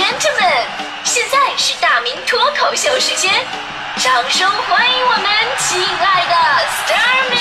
gentlemen，现在是大明脱口秀时间，掌声欢迎我们亲爱的 s t a r m y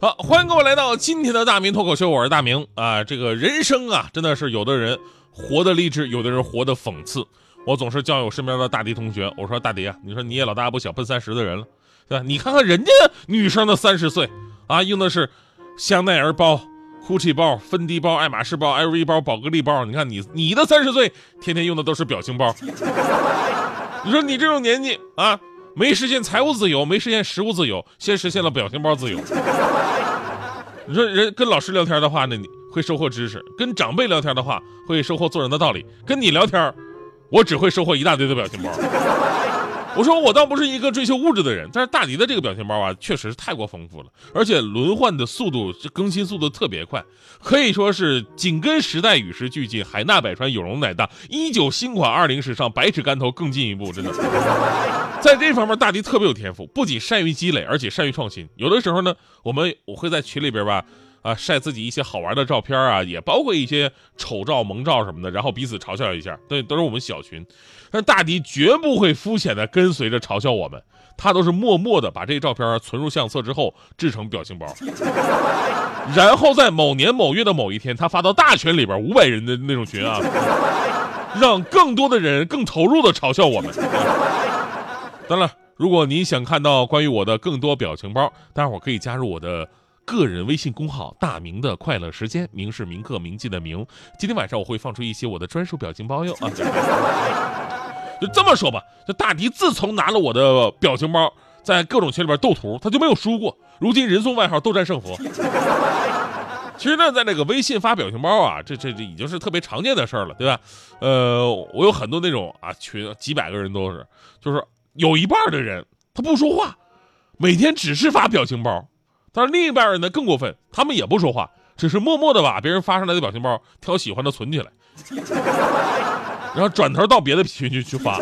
好，欢迎各位来到今天的大明脱口秀，我是大明啊。这个人生啊，真的是有的人活得励志，有的人活得讽刺。我总是教育我身边的大迪同学，我说大迪啊，你说你也老大不小，奔三十的人了，对吧？你看看人家女生的三十岁啊，用的是香奈儿包、GUCCI 包、芬迪包、爱马仕包、LV 包、宝格丽包。你看你你的三十岁，天天用的都是表情包。你说你这种年纪啊，没实现财务自由，没实现食物自由，先实现了表情包自由。你说人跟老师聊天的话呢，你会收获知识；跟长辈聊天的话，会收获做人的道理；跟你聊天，我只会收获一大堆的表情包。我说我倒不是一个追求物质的人，但是大迪的这个表情包啊，确实是太过丰富了，而且轮换的速度、更新速度特别快，可以说是紧跟时代、与时俱进，海纳百川，有容乃大，一九新款，二零时尚，百尺竿头更进一步，真的。在这方面，大迪特别有天赋，不仅善于积累，而且善于创新。有的时候呢，我们我会在群里边吧。啊，晒自己一些好玩的照片啊，也包括一些丑照、萌照什么的，然后彼此嘲笑一下。对，都是我们小群。但大迪绝不会肤浅的跟随着嘲笑我们，他都是默默的把这些照片存入相册之后制成表情包，然后在某年某月的某一天，他发到大群里边五百人的那种群啊，让更多的人更投入的嘲笑我们。当然，如果您想看到关于我的更多表情包，待会儿可以加入我的。个人微信公号“大明的快乐时间”，明是铭刻铭记的明。今天晚上我会放出一些我的专属表情包哟啊！就这么说吧，这大迪自从拿了我的表情包，在各种群里边斗图，他就没有输过。如今人送外号“斗战胜佛”。其实呢，在那个微信发表情包啊，这这这已经是特别常见的事儿了，对吧？呃，我有很多那种啊群，几百个人都是，就是有一半的人他不说话，每天只是发表情包。但是另一半人呢更过分，他们也不说话，只是默默的把别人发上来的表情包挑喜欢的存起来，然后转头到别的群去去发。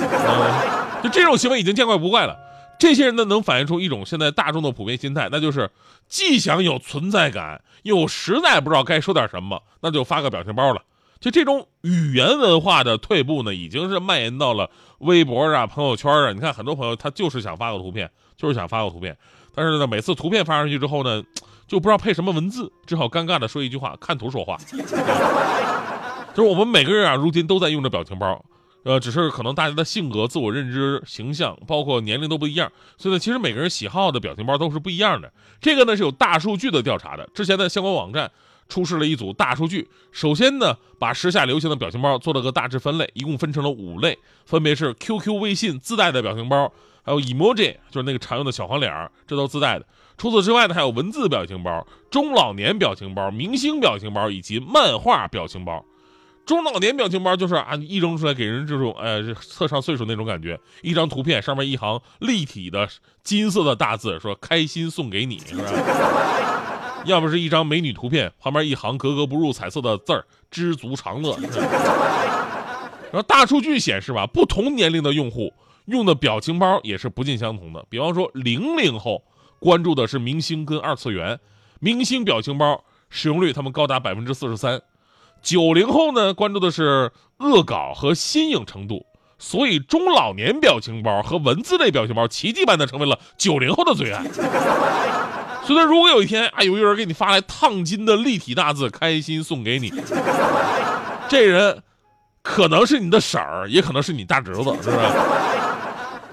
就这种行为已经见怪不怪了。这些人呢能反映出一种现在大众的普遍心态，那就是既想有存在感，又实在不知道该说点什么，那就发个表情包了。就这种语言文化的退步呢，已经是蔓延到了微博啊、朋友圈啊。你看很多朋友他就是想发个图片，就是想发个图片。但是呢，每次图片发上去之后呢，就不知道配什么文字，只好尴尬的说一句话：看图说话。就是我们每个人啊，如今都在用着表情包，呃，只是可能大家的性格、自我认知、形象，包括年龄都不一样，所以呢，其实每个人喜好的表情包都是不一样的。这个呢是有大数据的调查的，之前的相关网站出示了一组大数据。首先呢，把时下流行的表情包做了个大致分类，一共分成了五类，分别是 QQ、微信自带的表情包。还有 emoji，就是那个常用的小黄脸儿这都自带的。除此之外呢，还有文字表情包、中老年表情包、明星表情包以及漫画表情包。中老年表情包就是啊，一扔出来给人这种呃测上岁数那种感觉。一张图片上面一行立体的金色的大字，说“开心送给你”，是吧？要不是一张美女图片，旁边一行格格不入彩色的字儿，“知足常乐”。然后大数据显示吧，不同年龄的用户。用的表情包也是不尽相同的。比方说，零零后关注的是明星跟二次元，明星表情包使用率他们高达百分之四十三。九零后呢关注的是恶搞和新颖程度，所以中老年表情包和文字类表情包奇迹般的成为了九零后的最爱。所以，如果有一天啊，有一个人给你发来烫金的立体大字“开心送给你”，这人可能是你的婶儿，也可能是你大侄子，是不是？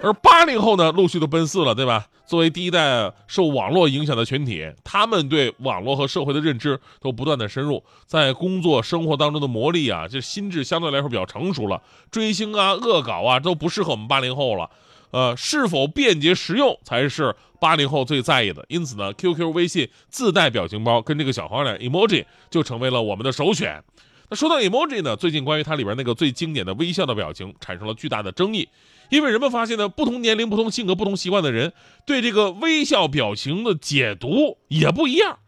而八零后呢，陆续都奔四了，对吧？作为第一代受网络影响的群体，他们对网络和社会的认知都不断的深入，在工作生活当中的磨砺啊，这心智相对来说比较成熟了。追星啊、恶搞啊，都不适合我们八零后了。呃，是否便捷实用才是八零后最在意的。因此呢，QQ、微信自带表情包跟这个小黄脸 emoji 就成为了我们的首选。那说到 emoji 呢，最近关于它里边那个最经典的微笑的表情产生了巨大的争议。因为人们发现呢，不同年龄、不同性格、不同习惯的人对这个微笑表情的解读也不一样。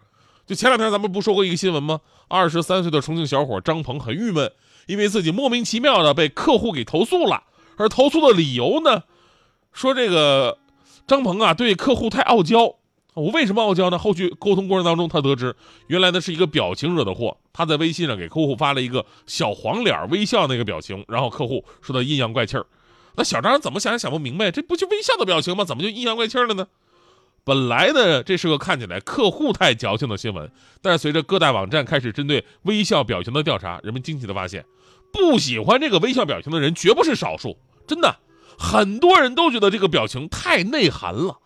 就前两天咱们不说过一个新闻吗？二十三岁的重庆小伙张鹏很郁闷，因为自己莫名其妙的被客户给投诉了，而投诉的理由呢，说这个张鹏啊对客户太傲娇我为什么傲娇呢？后续沟通过程当中，他得知原来呢是一个表情惹的祸。他在微信上给客户发了一个小黄脸微笑那个表情，然后客户说他阴阳怪气儿。那小张怎么想也想不明白，这不就微笑的表情吗？怎么就阴阳怪气了呢？本来呢，这是个看起来客户太矫情的新闻，但是随着各大网站开始针对微笑表情的调查，人们惊奇的发现，不喜欢这个微笑表情的人绝不是少数。真的，很多人都觉得这个表情太内涵了。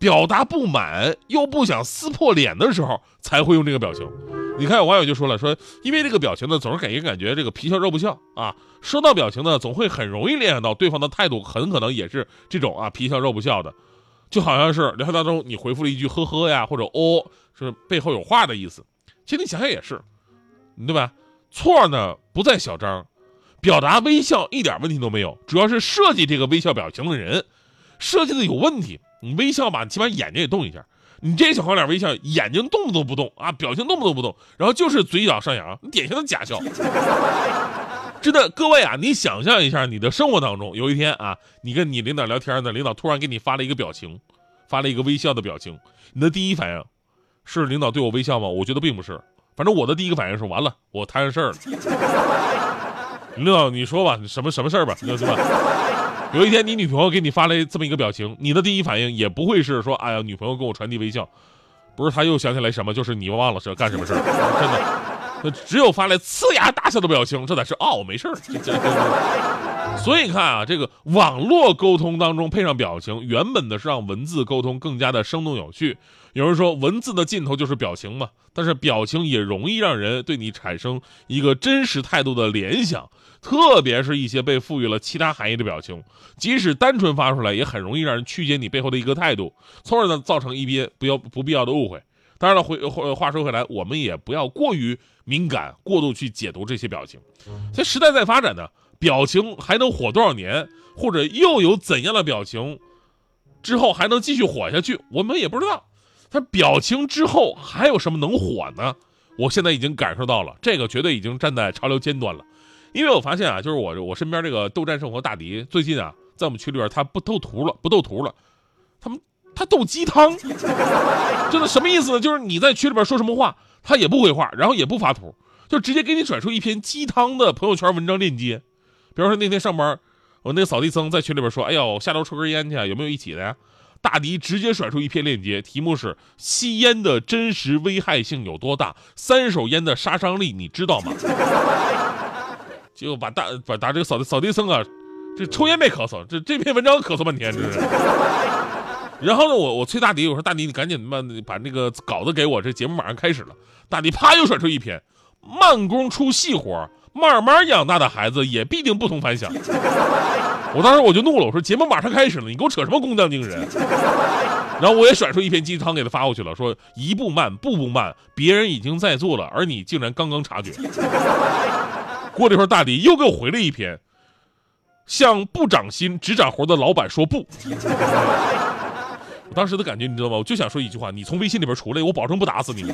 表达不满又不想撕破脸的时候，才会用这个表情。你看，有网友就说了，说因为这个表情呢，总是给人感觉这个皮笑肉不笑啊。说到表情呢，总会很容易联想到对方的态度，很可能也是这种啊皮笑肉不笑的，就好像是聊天当中你回复了一句呵呵呀，或者哦，是背后有话的意思。其实你想想也是，对吧？错呢不在小张，表达微笑一点问题都没有，主要是设计这个微笑表情的人设计的有问题。你微笑吧，起码眼睛也动一下。你这小黄脸微笑，眼睛动都不动啊，表情动不动不动，然后就是嘴角上扬，典型的假笑。真的，各位啊，你想象一下，你的生活当中有一天啊，你跟你领导聊天呢，领导突然给你发了一个表情，发了一个微笑的表情，你的第一反应是领导对我微笑吗？我觉得并不是，反正我的第一个反应是完了，我摊上事儿了。领导，你说吧，什么什么事儿吧，对吧？有一天，你女朋友给你发了这么一个表情，你的第一反应也不会是说：“哎呀，女朋友给我传递微笑。”不是，他又想起来什么，就是你忘了是干什么事儿，真的，那只有发来呲牙大笑的表情，这才是哦，没事儿。所以你看啊，这个网络沟通当中配上表情，原本的是让文字沟通更加的生动有趣。有人说，文字的尽头就是表情嘛，但是表情也容易让人对你产生一个真实态度的联想。特别是一些被赋予了其他含义的表情，即使单纯发出来，也很容易让人曲解你背后的一个态度，从而呢造成一些不要不必要的误会。当然了，回话说回来，我们也不要过于敏感，过度去解读这些表情。这时代在发展呢，表情还能火多少年，或者又有怎样的表情之后还能继续火下去，我们也不知道。他表情之后还有什么能火呢？我现在已经感受到了，这个绝对已经站在潮流尖端了。因为我发现啊，就是我我身边这个斗战胜佛大迪，最近啊，在我们群里边他不斗图了，不斗图了，他们他斗鸡汤，真的什么意思呢？就是你在群里边说什么话，他也不回话，然后也不发图，就直接给你转出一篇鸡汤的朋友圈文章链接。比如说那天上班，我那个扫地僧在群里边说：“哎呦，下楼抽根烟去，有没有一起的呀？”大迪直接甩出一篇链接，题目是“吸烟的真实危害性有多大？三手烟的杀伤力你知道吗？” 就把大把打这个扫地扫地僧啊，这抽烟没咳嗽，这这篇文章咳嗽半天，这是。然后呢，我我催大迪，我说大迪你赶紧把把那个稿子给我，这节目马上开始了。大迪啪又甩出一篇，慢工出细活，慢慢养大的孩子也必定不同凡响。我当时我就怒了，我说节目马上开始了，你给我扯什么工匠精神？然后我也甩出一篇鸡汤给他发过去了，说一步慢，步步慢，别人已经在做了，而你竟然刚刚察觉。过了一会儿，大迪又给我回了一篇，向不长心只长活的老板说不。我当时的感觉你知道吗？我就想说一句话：你从微信里边出来，我保证不打死你。